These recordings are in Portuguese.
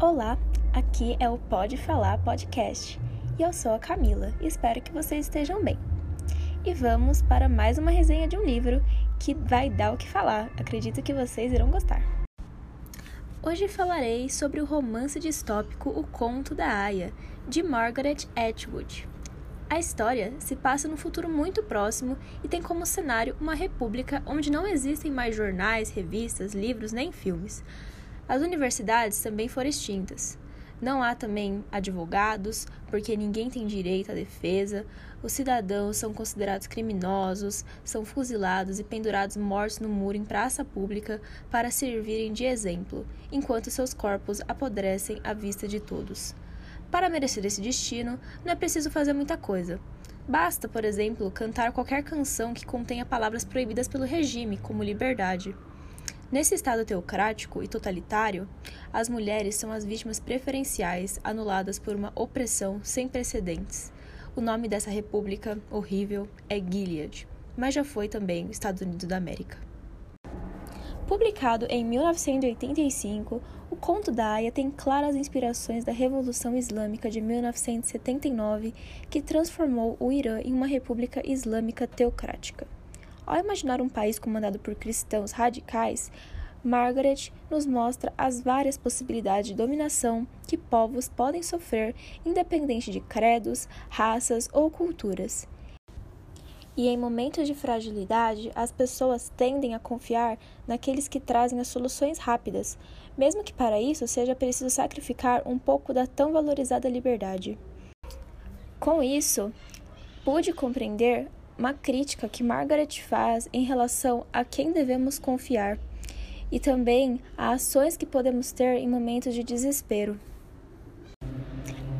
Olá, aqui é o Pode Falar Podcast e eu sou a Camila espero que vocês estejam bem. E vamos para mais uma resenha de um livro que vai dar o que falar, acredito que vocês irão gostar. Hoje falarei sobre o romance distópico O Conto da Aya, de Margaret Atwood. A história se passa num futuro muito próximo e tem como cenário uma república onde não existem mais jornais, revistas, livros nem filmes. As universidades também foram extintas. Não há também advogados, porque ninguém tem direito à defesa. Os cidadãos são considerados criminosos, são fuzilados e pendurados mortos no muro em praça pública para servirem de exemplo, enquanto seus corpos apodrecem à vista de todos. Para merecer esse destino, não é preciso fazer muita coisa. Basta, por exemplo, cantar qualquer canção que contenha palavras proibidas pelo regime, como liberdade. Nesse Estado teocrático e totalitário, as mulheres são as vítimas preferenciais anuladas por uma opressão sem precedentes. O nome dessa república horrível é Gilead, mas já foi também os Estados Unidos da América. Publicado em 1985, o conto da Aya tem claras inspirações da Revolução Islâmica de 1979, que transformou o Irã em uma república islâmica teocrática. Ao imaginar um país comandado por cristãos radicais, Margaret nos mostra as várias possibilidades de dominação que povos podem sofrer, independente de credos, raças ou culturas. E em momentos de fragilidade, as pessoas tendem a confiar naqueles que trazem as soluções rápidas, mesmo que para isso seja preciso sacrificar um pouco da tão valorizada liberdade. Com isso, pude compreender uma crítica que Margaret faz em relação a quem devemos confiar e também a ações que podemos ter em momentos de desespero.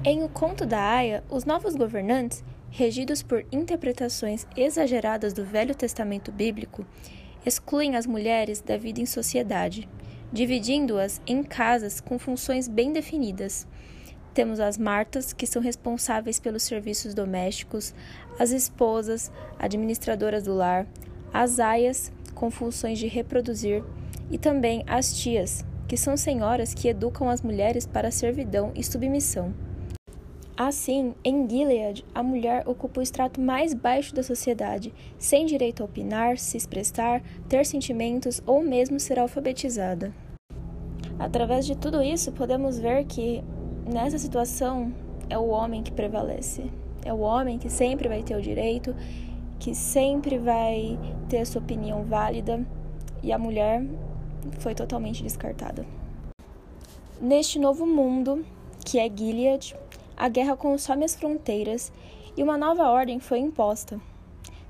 Em O Conto da Aya, os novos governantes, regidos por interpretações exageradas do Velho Testamento bíblico, excluem as mulheres da vida em sociedade, dividindo-as em casas com funções bem definidas temos as Martas, que são responsáveis pelos serviços domésticos, as esposas, administradoras do lar, as aias, com funções de reproduzir, e também as tias, que são senhoras que educam as mulheres para servidão e submissão. Assim, em Gilead, a mulher ocupa o extrato mais baixo da sociedade, sem direito a opinar, se expressar, ter sentimentos ou mesmo ser alfabetizada. Através de tudo isso, podemos ver que nessa situação é o homem que prevalece. É o homem que sempre vai ter o direito, que sempre vai ter a sua opinião válida e a mulher foi totalmente descartada. Neste novo mundo, que é Gilead, a guerra consome as fronteiras e uma nova ordem foi imposta.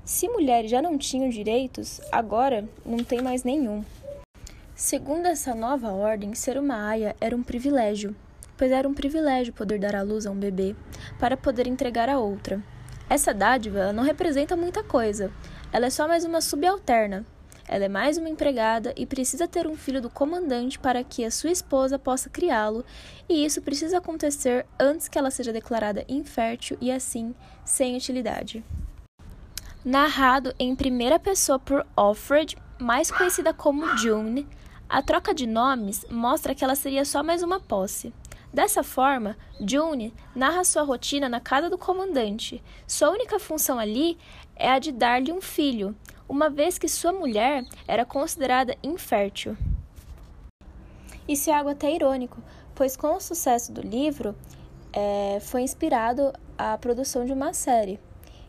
Se mulheres já não tinham direitos, agora não tem mais nenhum. Segundo essa nova ordem, ser uma aia era um privilégio, pois era um privilégio poder dar à luz a um bebê para poder entregar a outra. Essa dádiva não representa muita coisa, ela é só mais uma subalterna. Ela é mais uma empregada e precisa ter um filho do comandante para que a sua esposa possa criá-lo, e isso precisa acontecer antes que ela seja declarada infértil e assim sem utilidade. Narrado em primeira pessoa por Alfred, mais conhecida como June, a troca de nomes mostra que ela seria só mais uma posse. Dessa forma, June narra sua rotina na casa do comandante. Sua única função ali é a de dar-lhe um filho, uma vez que sua mulher era considerada infértil. Isso é algo até irônico, pois com o sucesso do livro, é, foi inspirado a produção de uma série.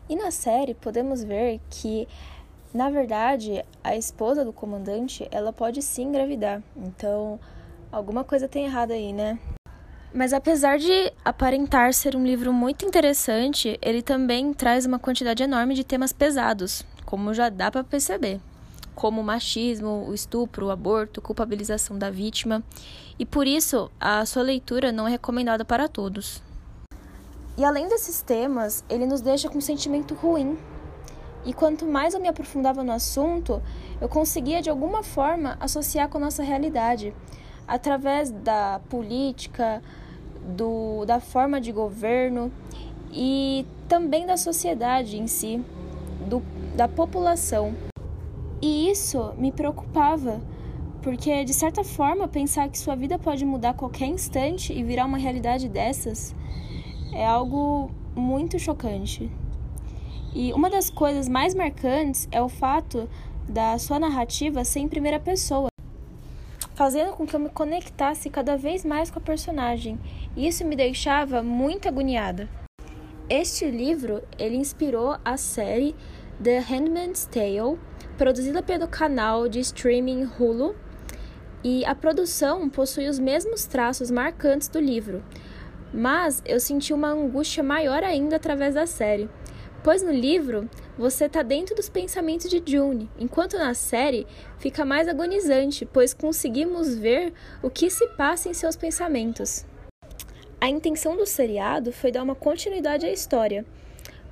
E na série podemos ver que, na verdade, a esposa do comandante ela pode sim engravidar. Então, alguma coisa tem errado aí, né? Mas apesar de aparentar ser um livro muito interessante, ele também traz uma quantidade enorme de temas pesados, como já dá para perceber, como o machismo, o estupro, o aborto, culpabilização da vítima, e por isso a sua leitura não é recomendada para todos. E além desses temas, ele nos deixa com um sentimento ruim. E quanto mais eu me aprofundava no assunto, eu conseguia de alguma forma associar com a nossa realidade, através da política, do, da forma de governo e também da sociedade em si, do, da população. E isso me preocupava, Porque, de certa forma, pensar que sua vida pode mudar a qualquer instante e virar uma realidade dessas é algo muito chocante. E uma das coisas mais marcantes é o fato da sua narrativa ser em primeira pessoa, fazendo com que eu me conectasse cada vez mais com a personagem. E isso me deixava muito agoniada. Este livro, ele inspirou a série The Handmaid's Tale, produzida pelo canal de streaming Hulu, e a produção possui os mesmos traços marcantes do livro, mas eu senti uma angústia maior ainda através da série, pois no livro você está dentro dos pensamentos de June, enquanto na série fica mais agonizante, pois conseguimos ver o que se passa em seus pensamentos. A intenção do seriado foi dar uma continuidade à história,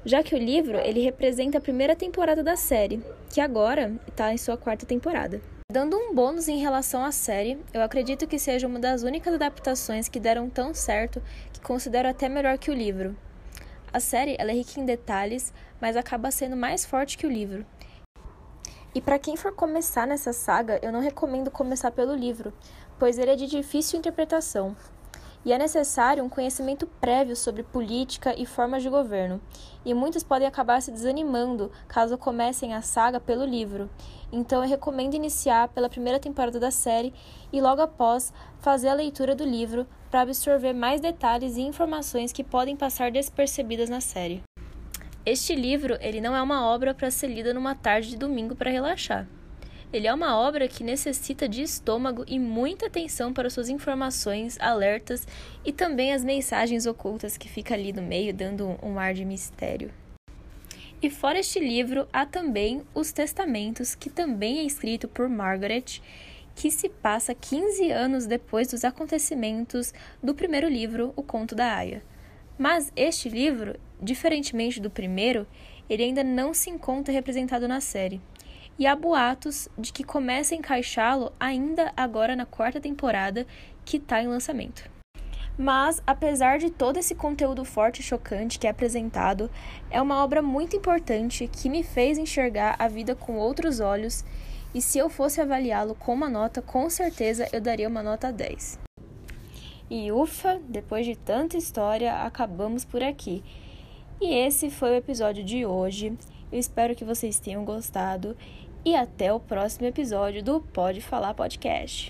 já que o livro ele representa a primeira temporada da série, que agora está em sua quarta temporada. Dando um bônus em relação à série, eu acredito que seja uma das únicas adaptações que deram tão certo que considero até melhor que o livro. A série é rica em detalhes, mas acaba sendo mais forte que o livro. E para quem for começar nessa saga, eu não recomendo começar pelo livro, pois ele é de difícil interpretação e é necessário um conhecimento prévio sobre política e formas de governo, e muitos podem acabar se desanimando caso comecem a saga pelo livro. Então eu recomendo iniciar pela primeira temporada da série e logo após fazer a leitura do livro para absorver mais detalhes e informações que podem passar despercebidas na série. Este livro, ele não é uma obra para ser lida numa tarde de domingo para relaxar. Ele é uma obra que necessita de estômago e muita atenção para suas informações, alertas e também as mensagens ocultas que fica ali no meio dando um ar de mistério. E fora este livro, há também Os Testamentos, que também é escrito por Margaret, que se passa 15 anos depois dos acontecimentos do primeiro livro, O Conto da Aya. Mas este livro, diferentemente do primeiro, ele ainda não se encontra representado na série e há boatos de que comece a encaixá-lo ainda agora na quarta temporada que está em lançamento. Mas, apesar de todo esse conteúdo forte e chocante que é apresentado, é uma obra muito importante que me fez enxergar a vida com outros olhos e se eu fosse avaliá-lo com uma nota, com certeza eu daria uma nota 10. E ufa, depois de tanta história, acabamos por aqui. E esse foi o episódio de hoje. Eu espero que vocês tenham gostado e até o próximo episódio do Pode Falar Podcast.